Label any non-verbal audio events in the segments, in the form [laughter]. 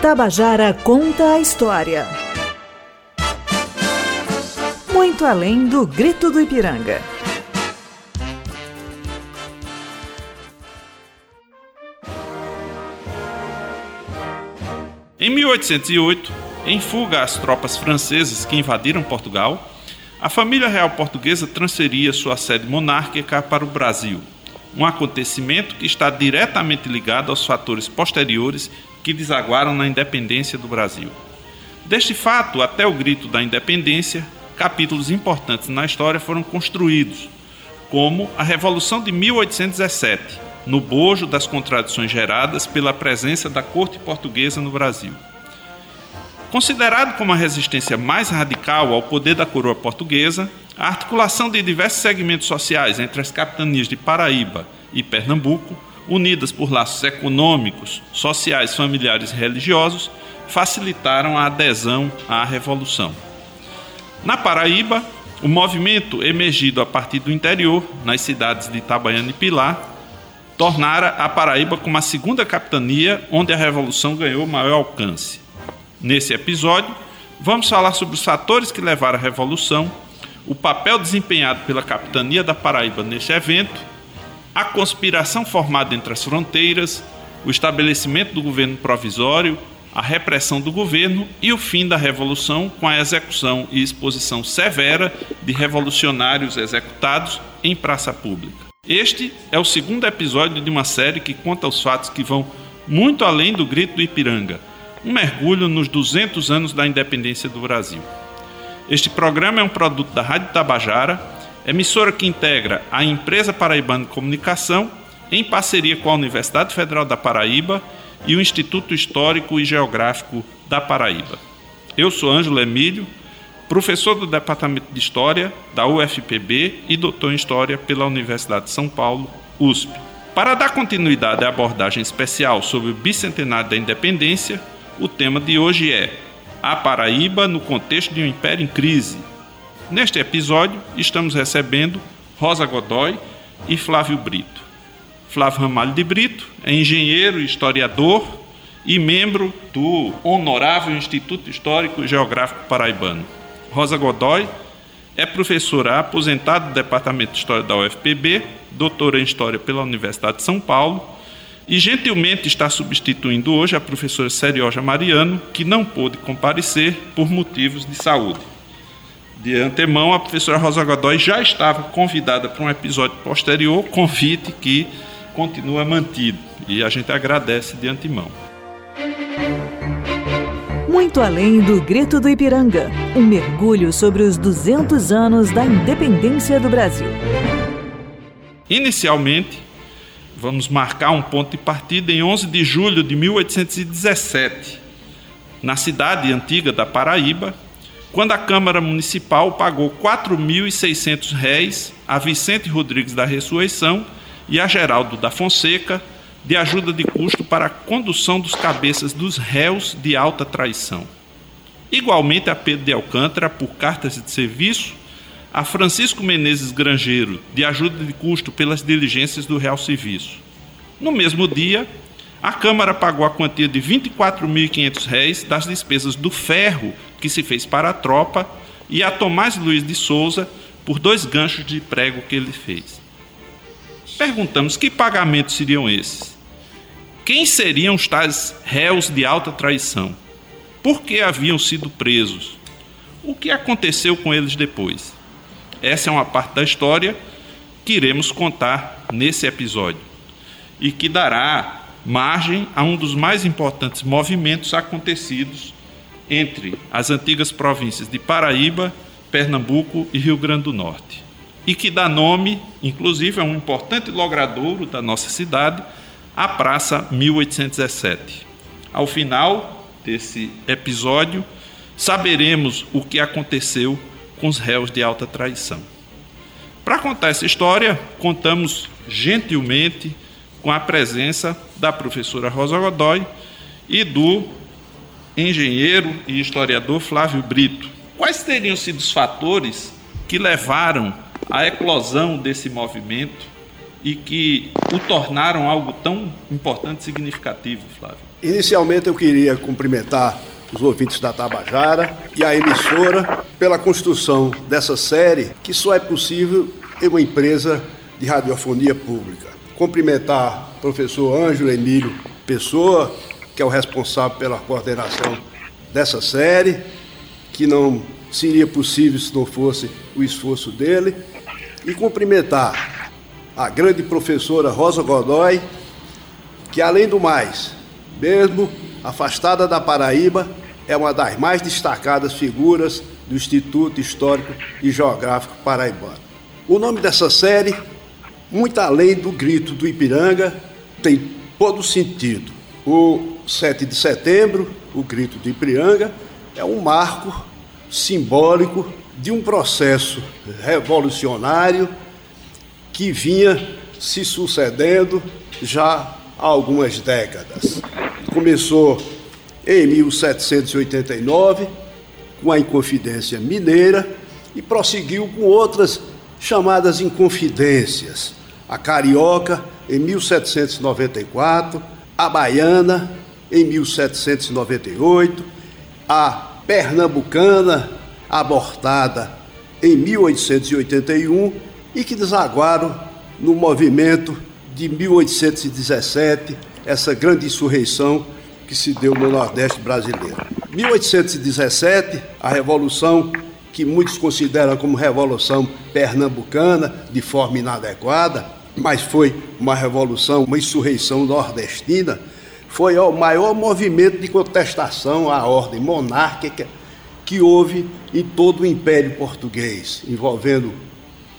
Tabajara conta a história. Muito além do grito do Ipiranga. Em 1808, em fuga às tropas francesas que invadiram Portugal, a família real portuguesa transferia sua sede monárquica para o Brasil, um acontecimento que está diretamente ligado aos fatores posteriores que desaguaram na independência do Brasil. Deste fato, até o grito da independência, capítulos importantes na história foram construídos, como a Revolução de 1817, no bojo das contradições geradas pela presença da corte portuguesa no Brasil. Considerado como a resistência mais radical ao poder da coroa portuguesa, a articulação de diversos segmentos sociais entre as capitanias de Paraíba e Pernambuco, unidas por laços econômicos, sociais, familiares e religiosos, facilitaram a adesão à revolução. Na Paraíba, o movimento emergido a partir do interior, nas cidades de Itabaiana e Pilar, tornara a Paraíba como a segunda capitania onde a revolução ganhou maior alcance. Nesse episódio, vamos falar sobre os fatores que levaram à revolução, o papel desempenhado pela capitania da Paraíba neste evento, a conspiração formada entre as fronteiras, o estabelecimento do governo provisório, a repressão do governo e o fim da revolução com a execução e exposição severa de revolucionários executados em praça pública. Este é o segundo episódio de uma série que conta os fatos que vão muito além do grito do Ipiranga, um mergulho nos 200 anos da independência do Brasil. Este programa é um produto da Rádio Tabajara, emissora que integra a Empresa Paraibana de Comunicação, em parceria com a Universidade Federal da Paraíba e o Instituto Histórico e Geográfico da Paraíba. Eu sou Ângelo Emílio professor do Departamento de História da UFPB e doutor em História pela Universidade de São Paulo, USP. Para dar continuidade à abordagem especial sobre o bicentenário da independência, o tema de hoje é A Paraíba no contexto de um império em crise. Neste episódio, estamos recebendo Rosa Godoy e Flávio Brito. Flávio Ramalho de Brito é engenheiro historiador e membro do Honorável Instituto Histórico e Geográfico Paraibano. Rosa Godoy é professora aposentada do Departamento de História da UFPB, doutora em História pela Universidade de São Paulo e gentilmente está substituindo hoje a professora Serioja Mariano, que não pôde comparecer por motivos de saúde. De antemão, a professora Rosa Godoy já estava convidada para um episódio posterior, convite que continua mantido, e a gente agradece de antemão. Muito além do grito do Ipiranga, um mergulho sobre os 200 anos da independência do Brasil. Inicialmente, vamos marcar um ponto de partida em 11 de julho de 1817, na cidade antiga da Paraíba, quando a Câmara Municipal pagou R$ 4.600 a Vicente Rodrigues da Ressurreição e a Geraldo da Fonseca de ajuda de custo para a condução dos cabeças dos réus de alta traição. Igualmente a Pedro de Alcântara, por cartas de serviço, a Francisco Menezes Grangeiro, de ajuda de custo pelas diligências do Real Serviço. No mesmo dia, a Câmara pagou a quantia de R$ 24.500 das despesas do ferro que se fez para a tropa e a Tomás Luiz de Souza por dois ganchos de prego que ele fez. Perguntamos que pagamentos seriam esses? Quem seriam os tais réus de alta traição? Por que haviam sido presos? O que aconteceu com eles depois? Essa é uma parte da história que iremos contar nesse episódio e que dará margem a um dos mais importantes movimentos acontecidos entre as antigas províncias de Paraíba, Pernambuco e Rio Grande do Norte. E que dá nome, inclusive, a um importante logradouro da nossa cidade, a Praça 1817. Ao final desse episódio, saberemos o que aconteceu com os réus de alta traição. Para contar essa história, contamos gentilmente com a presença da professora Rosa Godoy e do engenheiro e historiador Flávio Brito. Quais teriam sido os fatores que levaram à eclosão desse movimento e que o tornaram algo tão importante e significativo, Flávio? Inicialmente eu queria cumprimentar os ouvintes da Tabajara e a emissora pela construção dessa série, que só é possível em uma empresa de radiofonia pública. Cumprimentar o professor Ângelo Emílio Pessoa, que é o responsável pela coordenação dessa série, que não seria possível se não fosse o esforço dele, e cumprimentar a grande professora Rosa Godoy, que além do mais, mesmo afastada da Paraíba, é uma das mais destacadas figuras do Instituto Histórico e Geográfico Paraibano. O nome dessa série, muito além do grito do Ipiranga, tem todo sentido. O 7 de setembro, o grito do Ipiranga, é um marco simbólico de um processo revolucionário que vinha se sucedendo já há algumas décadas. Começou em 1789 com a Inconfidência Mineira e prosseguiu com outras chamadas Inconfidências. A Carioca em 1794, a Baiana em 1798, a Pernambucana abortada em 1881 e que desaguaram no movimento de 1817, essa grande insurreição que se deu no Nordeste brasileiro. 1817, a revolução que muitos consideram como revolução pernambucana, de forma inadequada, mas foi uma revolução, uma insurreição nordestina, foi o maior movimento de contestação à ordem monárquica que houve em todo o Império Português, envolvendo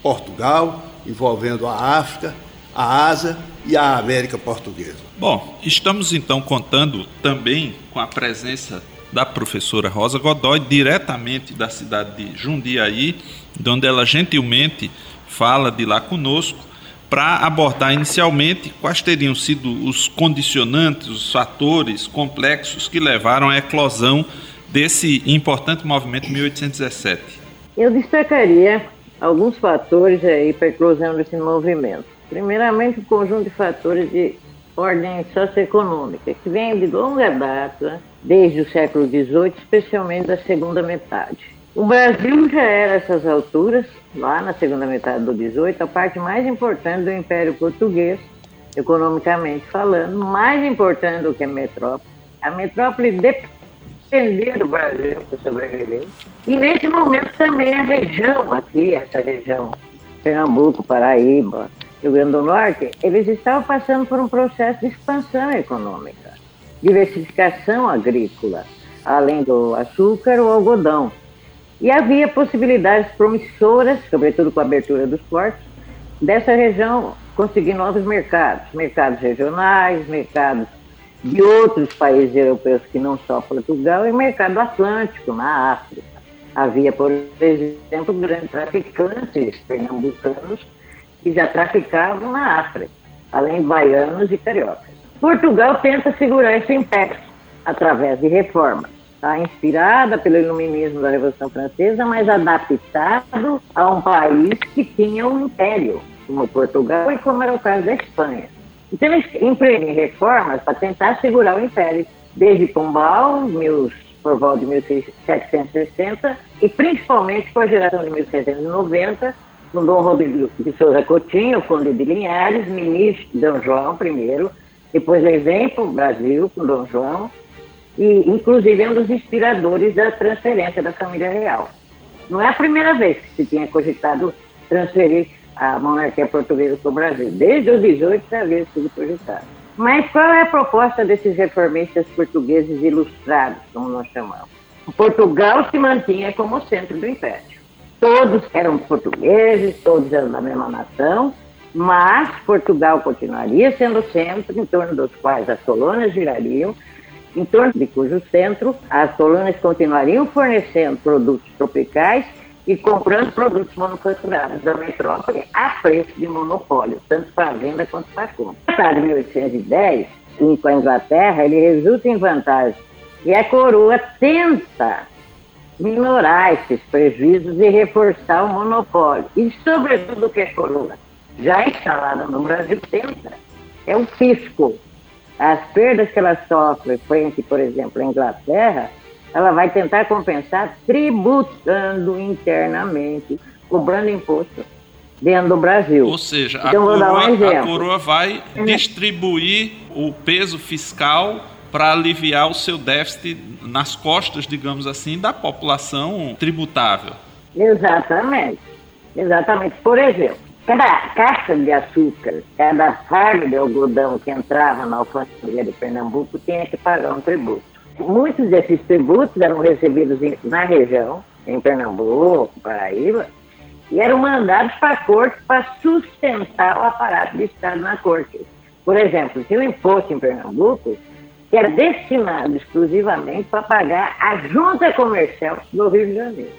Portugal, envolvendo a África, a Ásia e a América Portuguesa. Bom, estamos então contando também com a presença da professora Rosa Godoy, diretamente da cidade de Jundiaí, onde ela gentilmente fala de lá conosco para abordar inicialmente quais teriam sido os condicionantes, os fatores complexos que levaram à eclosão desse importante movimento 1817. Eu destacaria alguns fatores aí para a eclosão desse movimento. Primeiramente, o um conjunto de fatores de ordem socioeconômica, que vem de longa data, desde o século XVIII, especialmente da segunda metade. O Brasil já era, essas alturas, lá na segunda metade do 18, a parte mais importante do Império Português, economicamente falando, mais importante do que a metrópole. A metrópole dependia do Brasil para sobreviver. E nesse momento também a região aqui, essa região, Pernambuco, Paraíba, Rio Grande do Norte, eles estavam passando por um processo de expansão econômica, diversificação agrícola, além do açúcar, o algodão e havia possibilidades promissoras, sobretudo com a abertura dos portos, dessa região conseguir novos mercados, mercados regionais, mercados de outros países europeus que não só Portugal, e mercado atlântico, na África. Havia, por exemplo, grandes traficantes pernambucanos que já traficavam na África, além de baianos e cariocas. Portugal tenta segurar esse império através de reformas tá? inspirada pelo iluminismo da Revolução Francesa, mas adaptado a um país que tinha um império, como Portugal e como era o caso da Espanha. Então eles empreendem reformas para tentar segurar o império, desde Pombal, meus, por volta de 1760, e principalmente com a geração de 1790, com Dom Rodrigo de Souza Coutinho, conde de Linhares, ministro Dom João I, depois ele vem para o Brasil com Dom João, e inclusive é um dos inspiradores da transferência da família real. Não é a primeira vez que se tinha cogitado transferir a monarquia portuguesa para o Brasil. Desde os 18 já havia sido cogitado. Mas qual é a proposta desses reformistas portugueses ilustrados, como nós chamamos? Portugal se mantinha como centro do império. Todos eram portugueses, todos eram da mesma nação, mas Portugal continuaria sendo o centro em torno dos quais as colônias girariam em torno de cujo centro as colônias continuariam fornecendo produtos tropicais e comprando produtos manufaturados da metrópole a preço de monopólio, tanto para venda quanto para compra. Tratado de 1810, com a Inglaterra, ele resulta em vantagem e a coroa tenta minorar esses prejuízos e reforçar o monopólio. E, sobretudo, o que a coroa já instalada no Brasil, tenta. É o fisco. As perdas que ela sofre frente, por exemplo, à Inglaterra, ela vai tentar compensar tributando internamente, cobrando imposto dentro do Brasil. Ou seja, então, a, coroa, um a coroa vai é. distribuir o peso fiscal para aliviar o seu déficit nas costas, digamos assim, da população tributável. Exatamente. Exatamente. Por exemplo, cada caixa de açúcar, cada fardo de algodão que entrava na alfândega de Pernambuco tinha que pagar um tributo. Muitos desses tributos eram recebidos na região, em Pernambuco, Paraíba, e eram mandados para a corte para sustentar o aparato de Estado na corte. Por exemplo, tinha um imposto em Pernambuco que era destinado exclusivamente para pagar a junta comercial do Rio de Janeiro.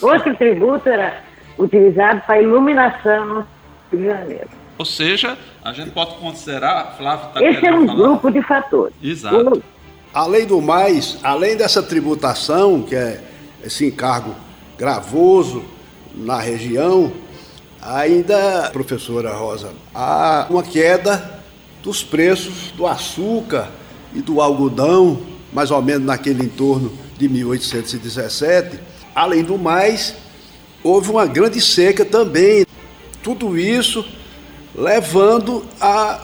Outro tributo era utilizado para iluminação no Rio de Janeiro. Ou seja, a gente pode considerar, Flávio está Esse é um falar. grupo de fatores. Exato. Além do mais, além dessa tributação, que é esse encargo gravoso na região, ainda, professora Rosa, há uma queda dos preços do açúcar e do algodão, mais ou menos naquele entorno de 1817. Além do mais, houve uma grande seca também. Tudo isso levando a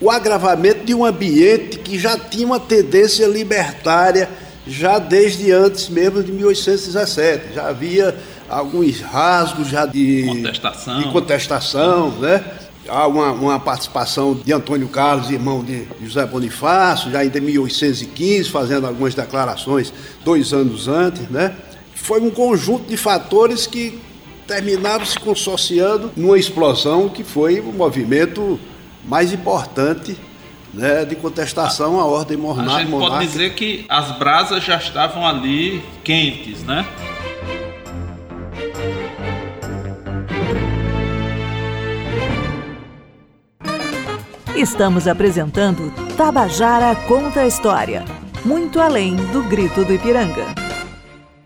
o agravamento de um ambiente que já tinha uma tendência libertária já desde antes mesmo de 1817. Já havia alguns rasgos já de contestação, de contestação né? Há uma, uma, participação de Antônio Carlos, irmão de José Bonifácio, já em 1815, fazendo algumas declarações dois anos antes, né? Foi um conjunto de fatores que terminaram se consorciando numa explosão que foi o movimento mais importante né, de contestação à ordem monárquica. A gente pode dizer que as brasas já estavam ali quentes, né? Estamos apresentando Tabajara Conta a História, muito além do grito do Ipiranga.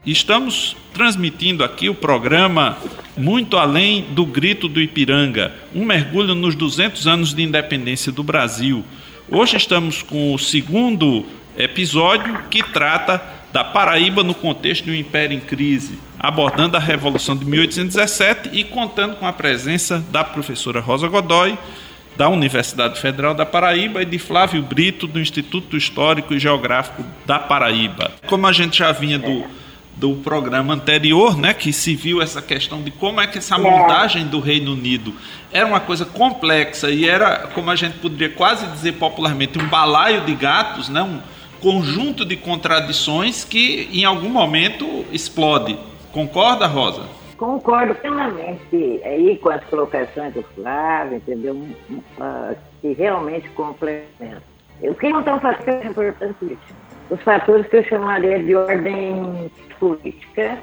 Estamos transmitindo aqui o programa Muito Além do Grito do Ipiranga, um mergulho nos 200 anos de independência do Brasil. Hoje estamos com o segundo episódio que trata da Paraíba no contexto de um império em crise, abordando a Revolução de 1817 e contando com a presença da professora Rosa Godoy, da Universidade Federal da Paraíba e de Flávio Brito, do Instituto Histórico e Geográfico da Paraíba. Como a gente já vinha do, do programa anterior, né, que se viu essa questão de como é que essa montagem do Reino Unido era uma coisa complexa e era, como a gente poderia quase dizer popularmente, um balaio de gatos, né, um conjunto de contradições que em algum momento explode. Concorda, Rosa? Concordo plenamente aí com as colocações do Flávio, entendeu? Uh, que realmente complementam. Eu queria contar um fator importante Os fatores que eu chamaria de ordem política,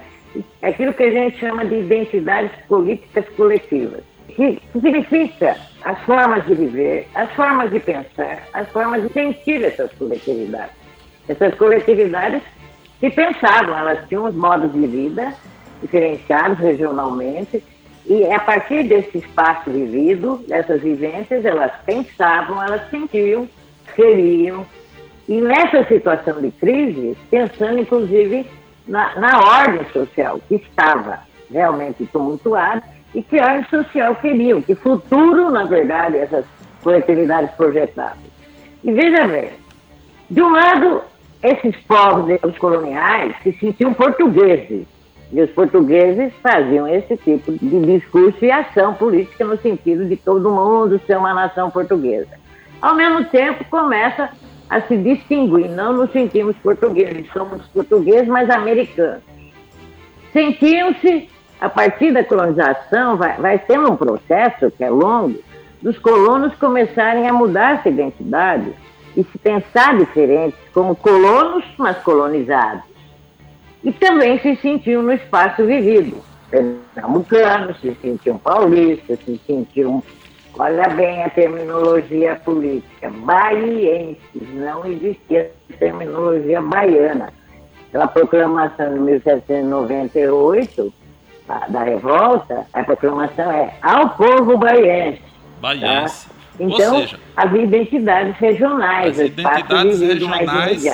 aquilo que a gente chama de identidades políticas coletivas, que significa as formas de viver, as formas de pensar, as formas de sentir essas coletividades. Essas coletividades que pensavam, elas tinham os modos de vida diferenciados regionalmente, e a partir desse espaço vivido, dessas vivências, elas pensavam, elas sentiam, queriam. E nessa situação de crise, pensando inclusive na, na ordem social que estava realmente tumultuada e que ordem social queriam, que futuro, na verdade, essas coletividades projetavam. E veja bem, de um lado, esses povos, os coloniais, se sentiam portugueses, e os portugueses faziam esse tipo de discurso e ação política no sentido de todo mundo ser uma nação portuguesa. Ao mesmo tempo, começa a se distinguir, não nos sentimos portugueses, somos portugueses, mas americanos. Sentiam-se, a partir da colonização, vai, vai tendo um processo que é longo, dos colonos começarem a mudar essa identidade e se pensar diferentes como colonos, mas colonizados e também se sentiam no espaço vivido. Pernambucanos, se sentiam paulistas, se sentiam, olha bem a terminologia política, baienses, não existia terminologia baiana. Pela proclamação de 1798, da revolta, a proclamação é ao povo baiense. Baiense. Tá? Então, seja, havia identidades regionais, as identidades regionais,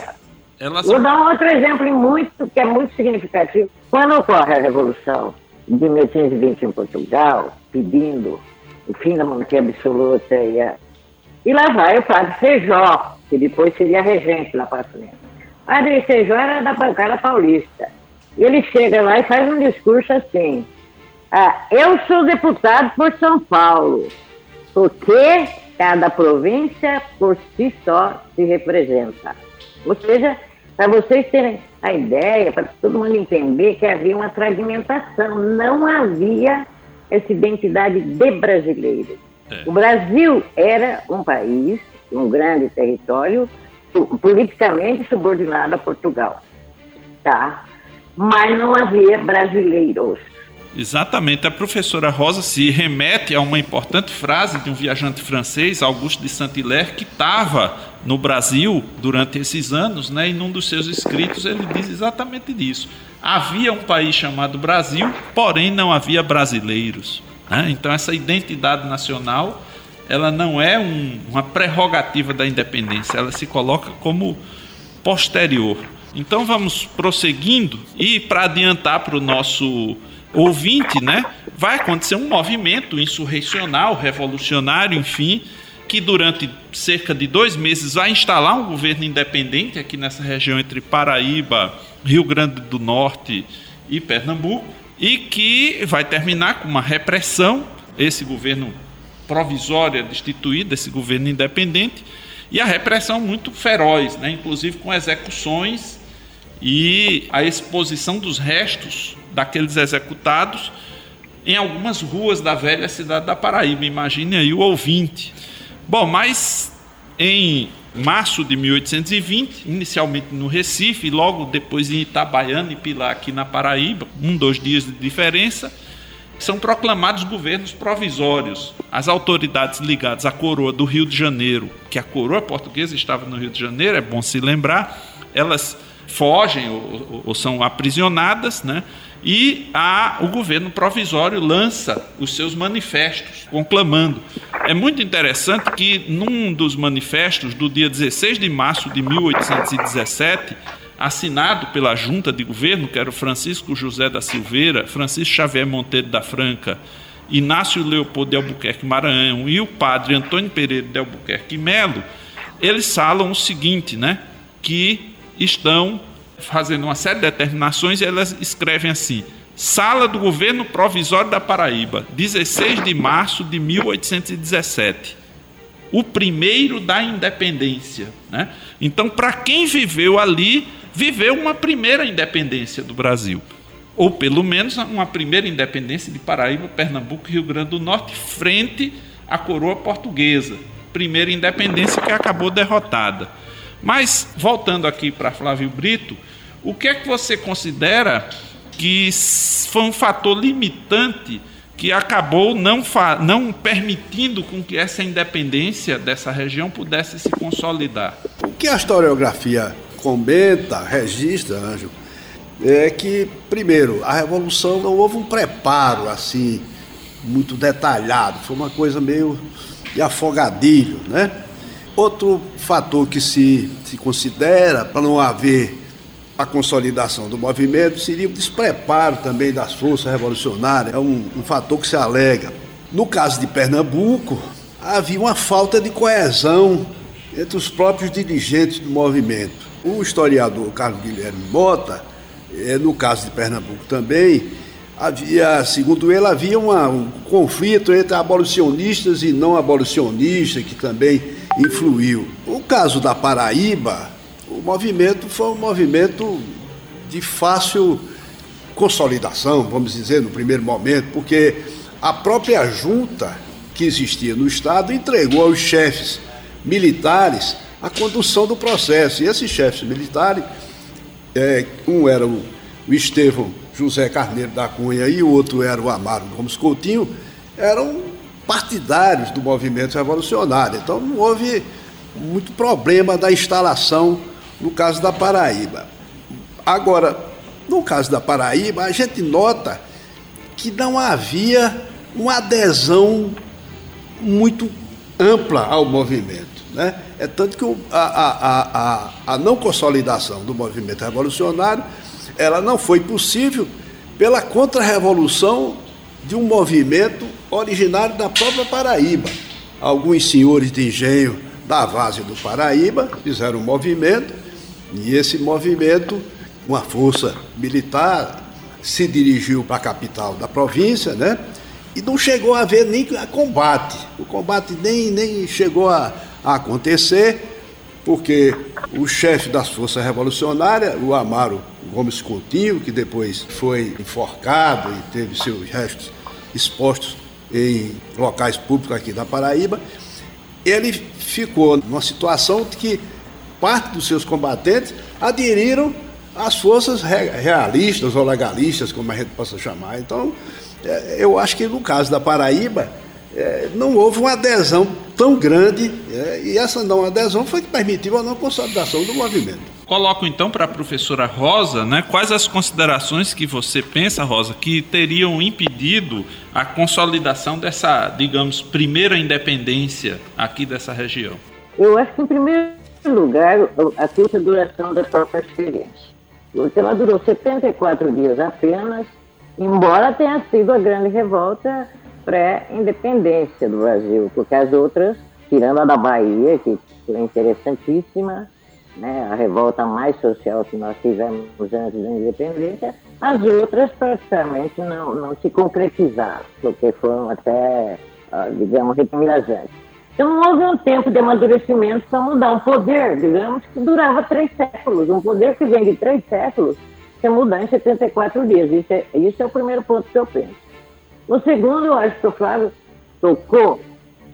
elas... Vou dar um outro exemplo muito, que é muito significativo. Quando ocorre a Revolução de 1820 em Portugal, pedindo monarquia absoluta e, a... e lá vai o padre Feijó, que depois seria regente lá para frente. O padre Feijó era da bancada paulista. E ele chega lá e faz um discurso assim, ah, eu sou deputado por São Paulo, porque cada província por si só se representa. Ou seja, para vocês terem a ideia, para todo mundo entender que havia uma fragmentação, não havia essa identidade de brasileiro. É. O Brasil era um país, um grande território, politicamente subordinado a Portugal, tá? Mas não havia brasileiros. Exatamente. A professora Rosa se remete a uma importante frase de um viajante francês, Auguste de Saint-Hilaire, que estava no Brasil durante esses anos, né? E num dos seus escritos ele diz exatamente disso. Havia um país chamado Brasil, porém não havia brasileiros. Né? Então essa identidade nacional, ela não é um, uma prerrogativa da independência, ela se coloca como posterior. Então vamos prosseguindo e para adiantar para o nosso ouvinte, né, vai acontecer um movimento insurrecional, revolucionário, enfim, que durante cerca de dois meses vai instalar um governo independente aqui nessa região entre Paraíba, Rio Grande do Norte e Pernambuco, e que vai terminar com uma repressão, esse governo provisório destituído, esse governo independente, e a repressão muito feroz, né, inclusive com execuções e a exposição dos restos daqueles executados em algumas ruas da velha cidade da Paraíba. Imagine aí o ouvinte. Bom, mas em março de 1820, inicialmente no Recife, logo depois em Itabaiana e Pilar, aqui na Paraíba, um, dois dias de diferença, são proclamados governos provisórios. As autoridades ligadas à coroa do Rio de Janeiro, que a coroa portuguesa estava no Rio de Janeiro, é bom se lembrar, elas fogem ou, ou são aprisionadas, né? e a, o governo provisório lança os seus manifestos, conclamando. É muito interessante que, num dos manifestos do dia 16 de março de 1817, assinado pela junta de governo, que era Francisco José da Silveira, Francisco Xavier Monteiro da Franca, Inácio Leopoldo de Albuquerque Maranhão e o padre Antônio Pereira de Albuquerque Melo, eles falam o seguinte, né? Que estão fazendo uma série de determinações e elas escrevem assim: Sala do Governo Provisório da Paraíba, 16 de março de 1817. O primeiro da independência. Né? Então, para quem viveu ali, viveu uma primeira independência do Brasil. Ou pelo menos uma primeira independência de Paraíba, Pernambuco e Rio Grande do Norte, frente à coroa portuguesa. Primeira independência que acabou derrotada. Mas, voltando aqui para Flávio Brito, o que é que você considera que foi um fator limitante que acabou não, não permitindo com que essa independência dessa região pudesse se consolidar? O que a historiografia comenta, registra, Anjo, é que, primeiro, a Revolução não houve um preparo assim, muito detalhado, foi uma coisa meio de afogadilho, né? Outro fator que se, se considera para não haver a consolidação do movimento seria o despreparo também das forças revolucionárias, é um, um fator que se alega. No caso de Pernambuco, havia uma falta de coesão entre os próprios dirigentes do movimento. O historiador Carlos Guilherme Mota, é, no caso de Pernambuco também, havia, segundo ele, havia uma, um conflito entre abolicionistas e não abolicionistas, que também influiu. O caso da Paraíba, o movimento foi um movimento de fácil consolidação, vamos dizer, no primeiro momento, porque a própria junta que existia no Estado entregou aos chefes militares a condução do processo. E esses chefes militares, é, um era o, o Estevão José Carneiro da Cunha e o outro era o Amaro Gomes Coutinho, eram partidários do movimento revolucionário. Então não houve muito problema da instalação no caso da Paraíba. Agora, no caso da Paraíba, a gente nota que não havia uma adesão muito ampla ao movimento. Né? É tanto que a, a, a, a não consolidação do movimento revolucionário ela não foi possível pela contra-revolução de um movimento originário da própria Paraíba. Alguns senhores de engenho da base do Paraíba fizeram um movimento e esse movimento, uma força militar, se dirigiu para a capital da província, né? E não chegou a haver nem combate. O combate nem, nem chegou a, a acontecer, porque o chefe das forças revolucionárias, o Amaro Gomes Coutinho, que depois foi enforcado e teve seus restos expostos em locais públicos aqui da Paraíba, ele ficou numa situação que parte dos seus combatentes aderiram às forças realistas ou legalistas, como a gente possa chamar. Então, é, eu acho que no caso da Paraíba, é, não houve uma adesão tão grande, é, e essa não adesão foi que permitiu a não consolidação do movimento. Coloco então para a professora Rosa, né, quais as considerações que você pensa, Rosa, que teriam impedido a consolidação dessa, digamos, primeira independência aqui dessa região? Eu acho que, em primeiro lugar, a curta duração da própria experiência. Porque ela durou 74 dias apenas, embora tenha sido a grande revolta pré-independência do Brasil, porque as outras, tirando a da Bahia, que foi interessantíssima, né, a revolta mais social que nós tivemos antes da independência, as outras praticamente não, não se concretizaram, porque foram até, ah, digamos, reprimidazantes. Então não houve um tempo de amadurecimento para mudar um poder, digamos, que durava três séculos. Um poder que vem de três séculos, você mudar em 74 dias. Isso é, isso é o primeiro ponto que eu penso. O segundo, eu acho que o Flávio tocou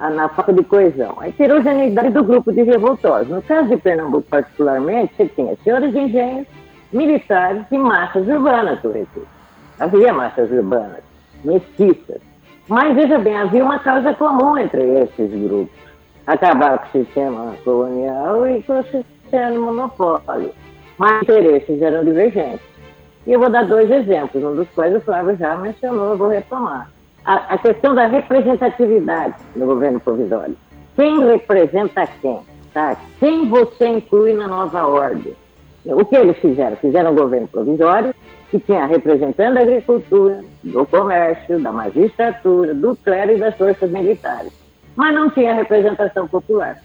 na falta de coesão. A heterogeneidade do grupo de revoltosos. No caso de Pernambuco, particularmente, você tinha senhores engenhos, militares e massas urbanas, sobretudo. Havia massas urbanas, mestiças. Mas, veja bem, havia uma causa comum entre esses grupos. Acabar com o sistema colonial e com o sistema monopólio. Mas interesses eram divergentes. E eu vou dar dois exemplos, um dos quais o Flávio já mencionou, eu vou retomar a, a questão da representatividade no governo provisório. Quem representa quem? Tá? Quem você inclui na nova ordem? O que eles fizeram? Fizeram um governo provisório que tinha representando a agricultura, do comércio, da magistratura, do clero e das forças militares. Mas não tinha representação popular.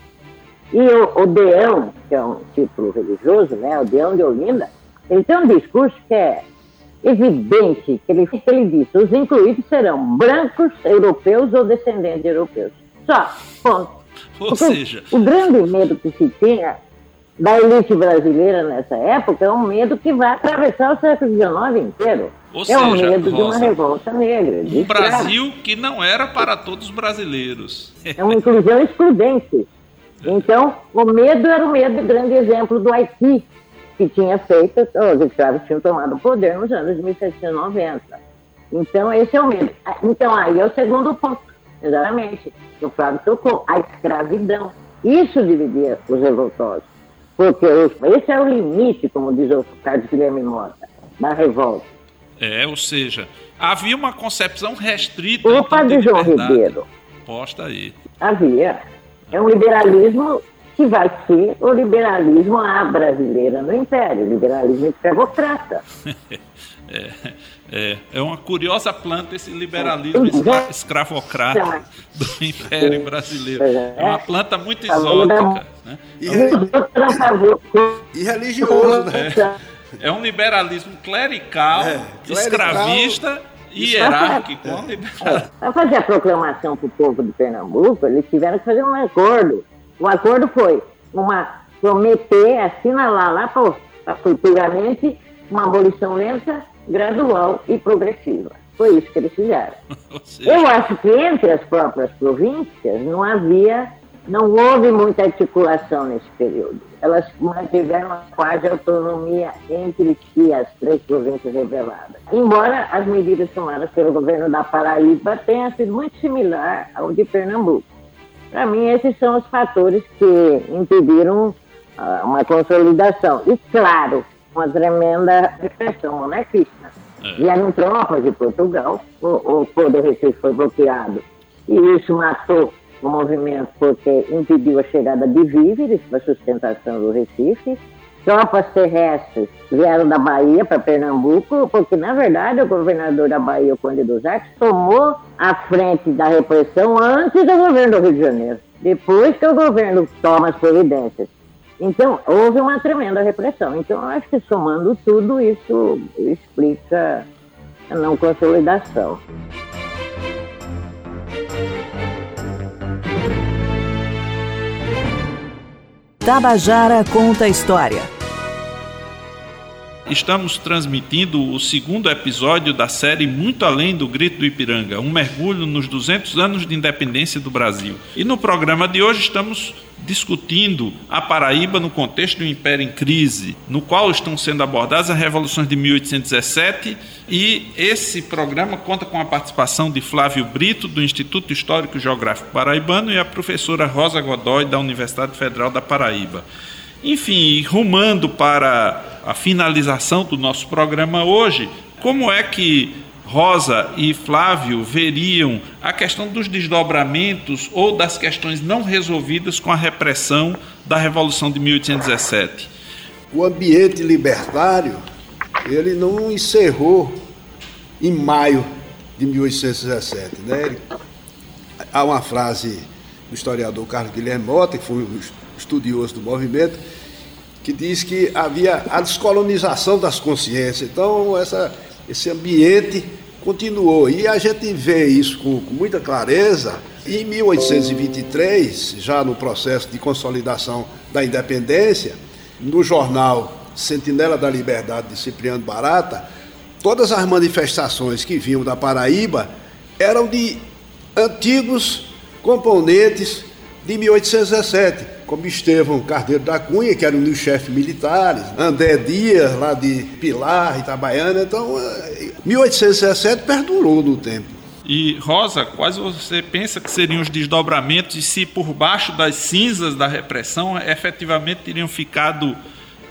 E o, o Deão, que é um título religioso, né, o Deão de Olinda, ele tem um discurso que é evidente que ele, que ele disse: os incluídos serão brancos, europeus ou descendentes de europeus. Só, ponto. Ou Porque seja, o grande medo que se tinha da elite brasileira nessa época é um medo que vai atravessar o século XIX inteiro. Ou é seja, o medo Rosa, de uma revolta negra. Um Brasil que não era para todos os brasileiros. É uma inclusão excludente. [laughs] Então, o medo era o medo, grande exemplo do Haiti, que tinha feito, os escravos tinham tomado o poder nos anos de 1790. Então, esse é o medo. Ah, então, aí é o segundo ponto, exatamente. O Flávio tocou, a escravidão. Isso dividia os revoltosos. Porque esse é o limite, como diz o Carlos Guilherme Mota, da revolta. É, ou seja, havia uma concepção restrita. Opa, então, de João Ribeiro. Posta aí. Havia. É um liberalismo que vai ser o liberalismo à brasileira no Império, o liberalismo escravocrata. [laughs] é, é, é uma curiosa planta esse liberalismo escravocrata do Império Brasileiro. É uma planta muito exótica. Né? E, e religioso, né? É, é um liberalismo clerical, é, clerical escravista e hierárquico. Para fazer a proclamação para o povo de Pernambuco, eles tiveram que fazer um acordo o acordo foi uma prometer, assinalar lá futuramente uma abolição lenta, gradual e progressiva. Foi isso que eles fizeram. [laughs] Eu acho que entre as próprias províncias não havia, não houve muita articulação nesse período. Elas mantiveram quase autonomia entre si, as três províncias rebeladas. Embora as medidas tomadas pelo governo da Paraíba tenham sido muito similar ao de Pernambuco. Para mim, esses são os fatores que impediram uh, uma consolidação. E, claro, uma tremenda repressão monarquista. É. Vieram tropas de Portugal, o, o Poder Recife foi bloqueado, e isso matou o movimento porque impediu a chegada de víveres para a sustentação do Recife. Tropas terrestres vieram da Bahia para Pernambuco, porque, na verdade, o governador da Bahia, o Conde dos Arcos, tomou a frente da repressão antes do governo do Rio de Janeiro, depois que o governo toma as providências. Então, houve uma tremenda repressão. Então, acho que somando tudo, isso explica a não consolidação. Tabajara conta a história. Estamos transmitindo o segundo episódio da série Muito Além do Grito do Ipiranga, um mergulho nos 200 anos de independência do Brasil. E no programa de hoje estamos discutindo a Paraíba no contexto do Império em crise, no qual estão sendo abordadas as revoluções de 1817 e esse programa conta com a participação de Flávio Brito, do Instituto Histórico e Geográfico Paraibano, e a professora Rosa Godoy, da Universidade Federal da Paraíba. Enfim, rumando para a finalização do nosso programa hoje, como é que Rosa e Flávio veriam a questão dos desdobramentos ou das questões não resolvidas com a repressão da Revolução de 1817? O ambiente libertário, ele não encerrou em maio de 1817, né? Há uma frase do historiador Carlos Guilherme Mota, que foi estudioso do movimento, que diz que havia a descolonização das consciências. Então, essa esse ambiente continuou. E a gente vê isso com, com muita clareza. Em 1823, já no processo de consolidação da independência, no jornal Sentinela da Liberdade de Cipriano Barata, todas as manifestações que vinham da Paraíba eram de antigos componentes de 1817 como Estevão Cardeiro da Cunha, que era um dos chefes militares, André Dias, lá de Pilar, Itabaiana. Então, 1817 eh, perdurou no tempo. E, Rosa, quais você pensa que seriam os desdobramentos e se por baixo das cinzas da repressão efetivamente teriam ficado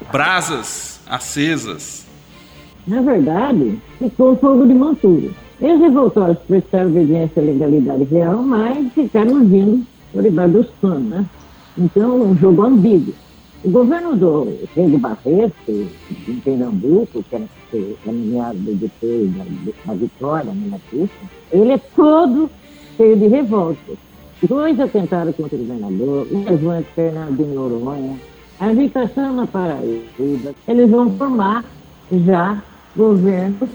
brasas acesas? Na verdade, ficou fogo de montura. Eles revoltados prestaram obediência à legalidade real, mas ficaram vindo por debaixo dos panos, né? Então, um jogo ambíguo. O governo do Rei Barreto, em Pernambuco, que era nomeado depois da, da vitória né, na Suíça, ele é todo cheio de revoltas. Dois atentaram contra o governador, um levante Fernando de Noronha, a agitação na Paraíba. Eles vão formar já governo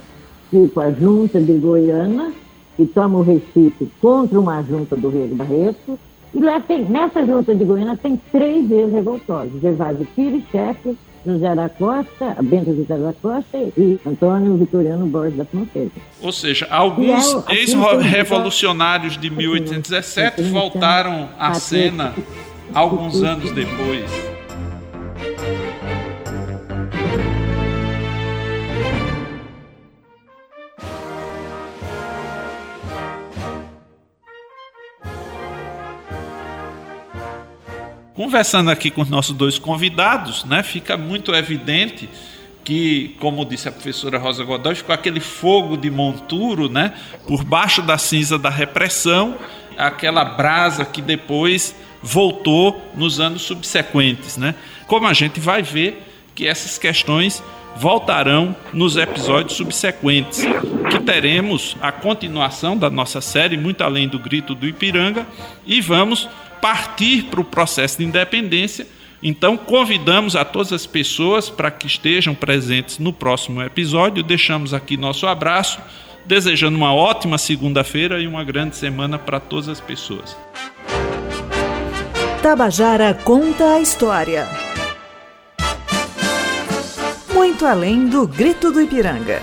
tipo a junta de Goiânia, que toma o Recife contra uma junta do Rio Barreto, e lá tem, nessa junta de Goiânia tem três ex-revoltosos, Gervásio Pires, chefe, José da Costa, Bento José da Costa e Antônio Vitoriano Borges da Fonseca. Ou seja, alguns é, ex-revolucionários de 1817 voltaram à cena alguns anos depois. Conversando aqui com os nossos dois convidados, né, fica muito evidente que, como disse a professora Rosa Godoy, ficou aquele fogo de monturo, né, por baixo da cinza da repressão, aquela brasa que depois voltou nos anos subsequentes, né? Como a gente vai ver que essas questões voltarão nos episódios subsequentes, que teremos a continuação da nossa série Muito Além do Grito do Ipiranga e vamos partir para o processo de independência. Então, convidamos a todas as pessoas para que estejam presentes no próximo episódio. Deixamos aqui nosso abraço, desejando uma ótima segunda-feira e uma grande semana para todas as pessoas. Tabajara conta a história. Muito além do grito do Ipiranga.